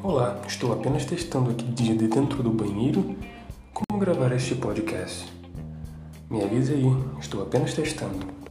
Olá, estou apenas testando aqui de dentro do banheiro como gravar este podcast. Me avise aí, estou apenas testando.